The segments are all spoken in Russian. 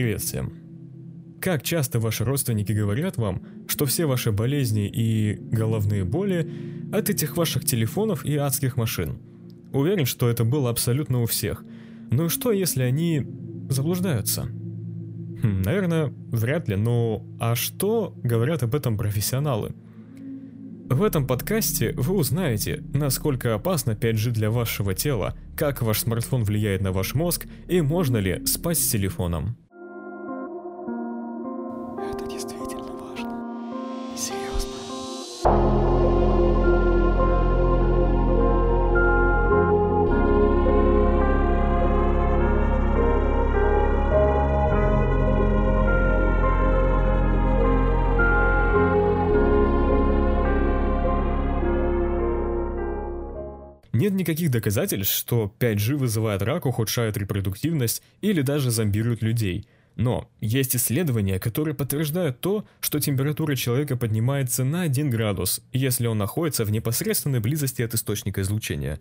Привет всем. Как часто ваши родственники говорят вам, что все ваши болезни и головные боли от этих ваших телефонов и адских машин? Уверен, что это было абсолютно у всех. Ну и что, если они заблуждаются? Хм, наверное, вряд ли, но а что говорят об этом профессионалы? В этом подкасте вы узнаете, насколько опасно 5G для вашего тела, как ваш смартфон влияет на ваш мозг и можно ли спать с телефоном. Нет никаких доказательств, что 5G вызывает рак, ухудшает репродуктивность или даже зомбирует людей. Но есть исследования, которые подтверждают то, что температура человека поднимается на 1 градус, если он находится в непосредственной близости от источника излучения.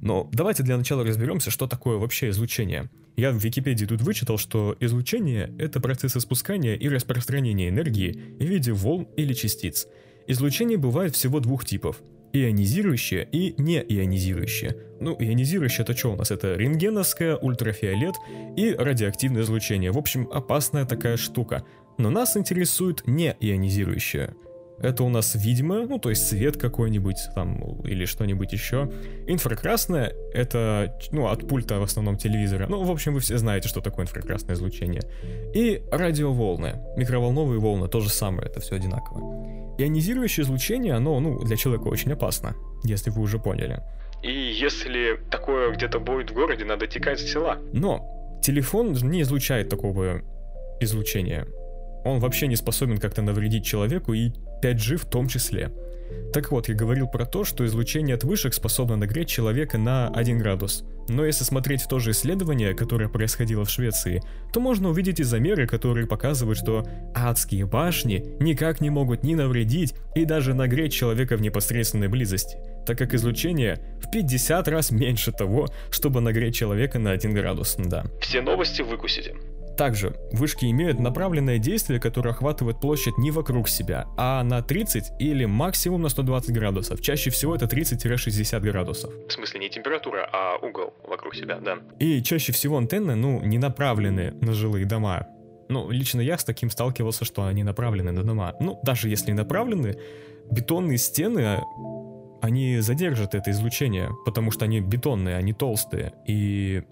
Но давайте для начала разберемся, что такое вообще излучение. Я в Википедии тут вычитал, что излучение – это процесс испускания и распространения энергии в виде волн или частиц. Излучение бывает всего двух типов ионизирующее и неионизирующее. Ну, ионизирующее это что у нас? Это рентгеновское, ультрафиолет и радиоактивное излучение. В общем, опасная такая штука. Но нас интересует неионизирующее. Это у нас видимо, ну то есть свет какой-нибудь там или что-нибудь еще. Инфракрасное это, ну от пульта в основном телевизора. Ну в общем вы все знаете, что такое инфракрасное излучение. И радиоволны, микроволновые волны, то же самое, это все одинаково. Ионизирующее излучение, оно ну для человека очень опасно, если вы уже поняли. И если такое где-то будет в городе, надо текать с села. Но телефон не излучает такого излучения. Он вообще не способен как-то навредить человеку и 5G в том числе. Так вот, я говорил про то, что излучение от вышек способно нагреть человека на 1 градус. Но если смотреть в то же исследование, которое происходило в Швеции, то можно увидеть и замеры, которые показывают, что адские башни никак не могут ни навредить и даже нагреть человека в непосредственной близости, так как излучение в 50 раз меньше того, чтобы нагреть человека на 1 градус, да. Все новости выкусите. Также вышки имеют направленное действие, которое охватывает площадь не вокруг себя, а на 30 или максимум на 120 градусов. Чаще всего это 30-60 градусов. В смысле не температура, а угол вокруг себя, да. И чаще всего антенны, ну, не направлены на жилые дома. Ну, лично я с таким сталкивался, что они направлены на дома. Ну, даже если направлены, бетонные стены, они задержат это излучение, потому что они бетонные, они толстые. И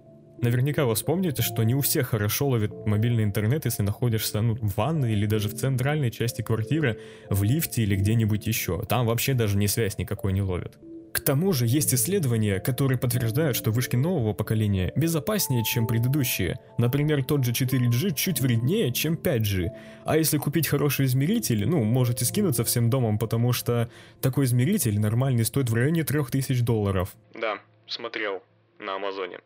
Наверняка вы вспомните, что не у всех хорошо ловит мобильный интернет, если находишься ну, в ванной или даже в центральной части квартиры, в лифте или где-нибудь еще. Там вообще даже не связь никакой не ловит. К тому же есть исследования, которые подтверждают, что вышки нового поколения безопаснее, чем предыдущие. Например, тот же 4G чуть вреднее, чем 5G. А если купить хороший измеритель, ну, можете скинуться всем домом, потому что такой измеритель нормальный стоит в районе 3000 долларов. Да, смотрел на Амазоне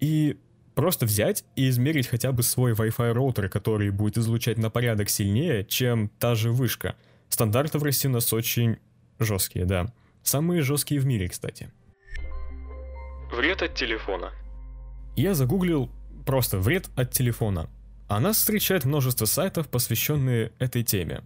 и просто взять и измерить хотя бы свой Wi-Fi роутер, который будет излучать на порядок сильнее, чем та же вышка. Стандарты в России у нас очень жесткие, да. Самые жесткие в мире, кстати. Вред от телефона. Я загуглил просто вред от телефона. А нас встречает множество сайтов, посвященные этой теме.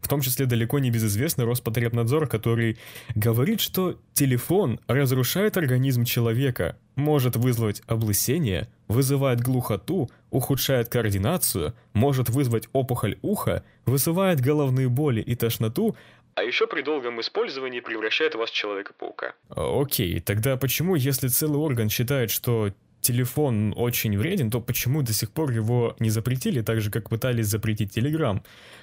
В том числе далеко не безызвестный Роспотребнадзор, который говорит, что телефон разрушает организм человека, может вызвать облысение, вызывает глухоту, ухудшает координацию, может вызвать опухоль уха, вызывает головные боли и тошноту, а еще при долгом использовании превращает вас в Человека-паука. Окей, тогда почему, если целый орган считает, что телефон очень вреден, то почему до сих пор его не запретили, так же как пытались запретить Telegram?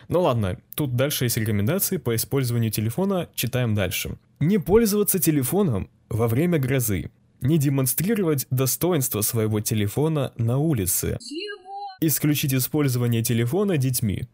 Ну ладно, тут дальше есть рекомендации по использованию телефона, читаем дальше. Не пользоваться телефоном во время грозы. Не демонстрировать достоинство своего телефона на улице. Исключить использование телефона детьми.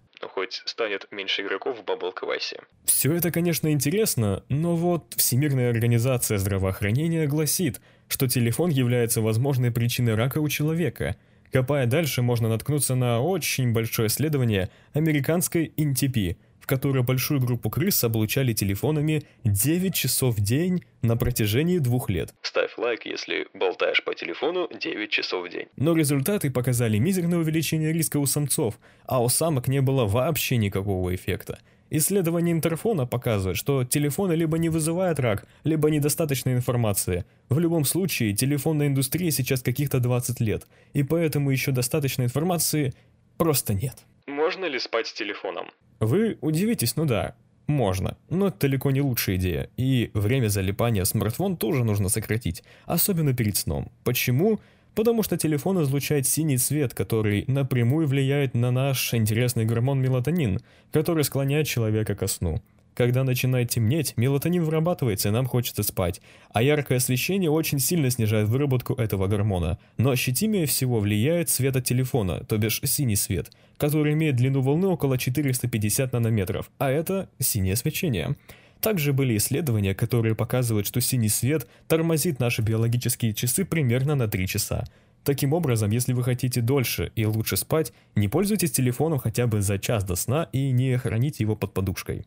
Хоть станет меньше игроков в Квасе. Все это, конечно, интересно, но вот Всемирная организация здравоохранения гласит, что телефон является возможной причиной рака у человека. Копая дальше, можно наткнуться на очень большое исследование американской NTP, в которой большую группу крыс облучали телефонами 9 часов в день на протяжении двух лет. Ставь лайк, если болтаешь по телефону 9 часов в день. Но результаты показали мизерное увеличение риска у самцов, а у самок не было вообще никакого эффекта. Исследование Интерфона показывает, что телефоны либо не вызывают рак, либо недостаточно информации. В любом случае, телефонная индустрия сейчас каких-то 20 лет, и поэтому еще достаточно информации просто нет. Можно ли спать с телефоном? Вы удивитесь, ну да, можно, но это далеко не лучшая идея, и время залипания в смартфон тоже нужно сократить, особенно перед сном. Почему? Потому что телефон излучает синий цвет, который напрямую влияет на наш интересный гормон мелатонин, который склоняет человека ко сну. Когда начинает темнеть, мелатонин вырабатывается, и нам хочется спать, а яркое освещение очень сильно снижает выработку этого гормона. Но ощутимее всего влияет свет от телефона, то бишь синий свет, который имеет длину волны около 450 нанометров, а это синее свечение. Также были исследования, которые показывают, что синий свет тормозит наши биологические часы примерно на 3 часа. Таким образом, если вы хотите дольше и лучше спать, не пользуйтесь телефоном хотя бы за час до сна и не храните его под подушкой.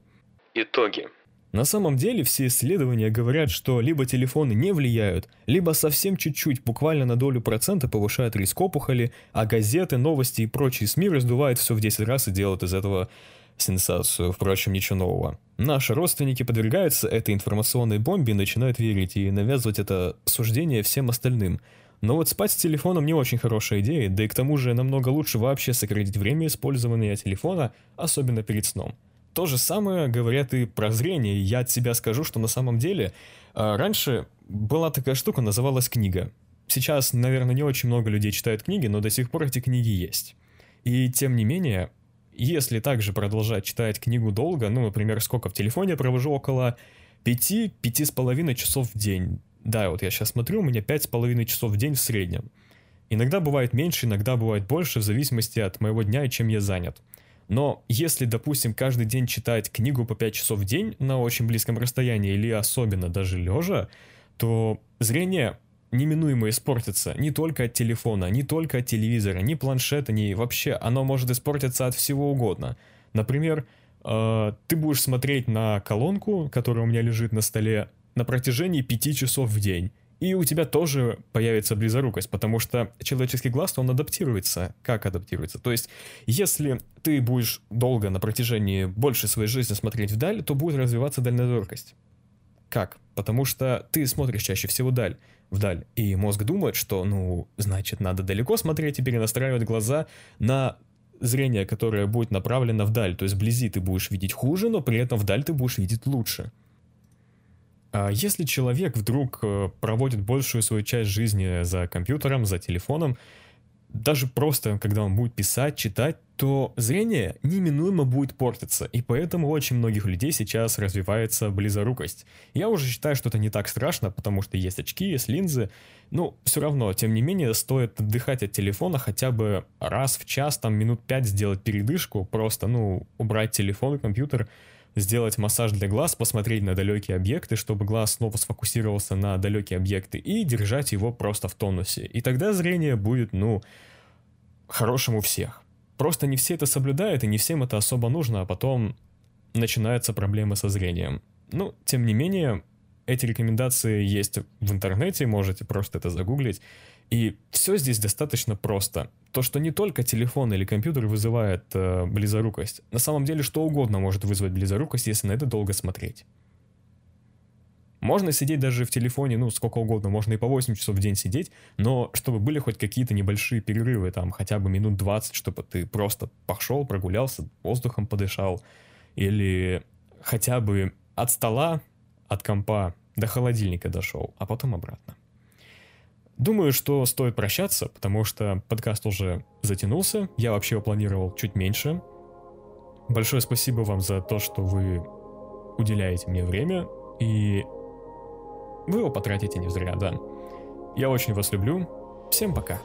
Итоги. На самом деле все исследования говорят, что либо телефоны не влияют, либо совсем чуть-чуть, буквально на долю процента повышают риск опухоли, а газеты, новости и прочие СМИ раздувают все в 10 раз и делают из этого сенсацию, впрочем, ничего нового. Наши родственники подвергаются этой информационной бомбе и начинают верить и навязывать это суждение всем остальным. Но вот спать с телефоном не очень хорошая идея, да и к тому же намного лучше вообще сократить время использования телефона, особенно перед сном. То же самое говорят и про зрение. Я от себя скажу, что на самом деле э, раньше была такая штука, называлась книга. Сейчас, наверное, не очень много людей читают книги, но до сих пор эти книги есть. И тем не менее, если также продолжать читать книгу долго, ну, например, сколько в телефоне я провожу около 5-5,5 часов в день. Да, вот я сейчас смотрю, у меня 5,5 часов в день в среднем. Иногда бывает меньше, иногда бывает больше, в зависимости от моего дня и чем я занят. Но если, допустим, каждый день читать книгу по 5 часов в день на очень близком расстоянии или особенно даже лежа, то зрение неминуемо испортится не только от телефона, не только от телевизора, ни планшета, ни вообще. Оно может испортиться от всего угодно. Например, э, ты будешь смотреть на колонку, которая у меня лежит на столе, на протяжении 5 часов в день. И у тебя тоже появится близорукость, потому что человеческий глаз, он адаптируется. Как адаптируется? То есть, если ты будешь долго на протяжении большей своей жизни смотреть вдаль, то будет развиваться дальнозоркость. Как? Потому что ты смотришь чаще всего вдаль, вдаль, и мозг думает, что, ну, значит, надо далеко смотреть и перенастраивать глаза на зрение, которое будет направлено вдаль. То есть вблизи ты будешь видеть хуже, но при этом вдаль ты будешь видеть лучше. А если человек вдруг э, проводит большую свою часть жизни за компьютером, за телефоном, даже просто, когда он будет писать, читать, то зрение неминуемо будет портиться, и поэтому очень многих людей сейчас развивается близорукость. Я уже считаю, что это не так страшно, потому что есть очки, есть линзы, но все равно, тем не менее, стоит отдыхать от телефона хотя бы раз в час, там минут пять сделать передышку, просто, ну, убрать телефон и компьютер, сделать массаж для глаз, посмотреть на далекие объекты, чтобы глаз снова сфокусировался на далекие объекты и держать его просто в тонусе. И тогда зрение будет, ну, хорошим у всех. Просто не все это соблюдают, и не всем это особо нужно, а потом начинаются проблемы со зрением. Ну, тем не менее, эти рекомендации есть в интернете, можете просто это загуглить. И все здесь достаточно просто. То, что не только телефон или компьютер вызывает э, близорукость. На самом деле, что угодно может вызвать близорукость, если на это долго смотреть. Можно сидеть даже в телефоне, ну, сколько угодно, можно и по 8 часов в день сидеть, но чтобы были хоть какие-то небольшие перерывы, там, хотя бы минут 20, чтобы ты просто пошел, прогулялся, воздухом подышал, или хотя бы от стола, от компа до холодильника дошел, а потом обратно. Думаю, что стоит прощаться, потому что подкаст уже затянулся. Я вообще его планировал чуть меньше. Большое спасибо вам за то, что вы уделяете мне время, и вы его потратите не зря, да. Я очень вас люблю. Всем пока.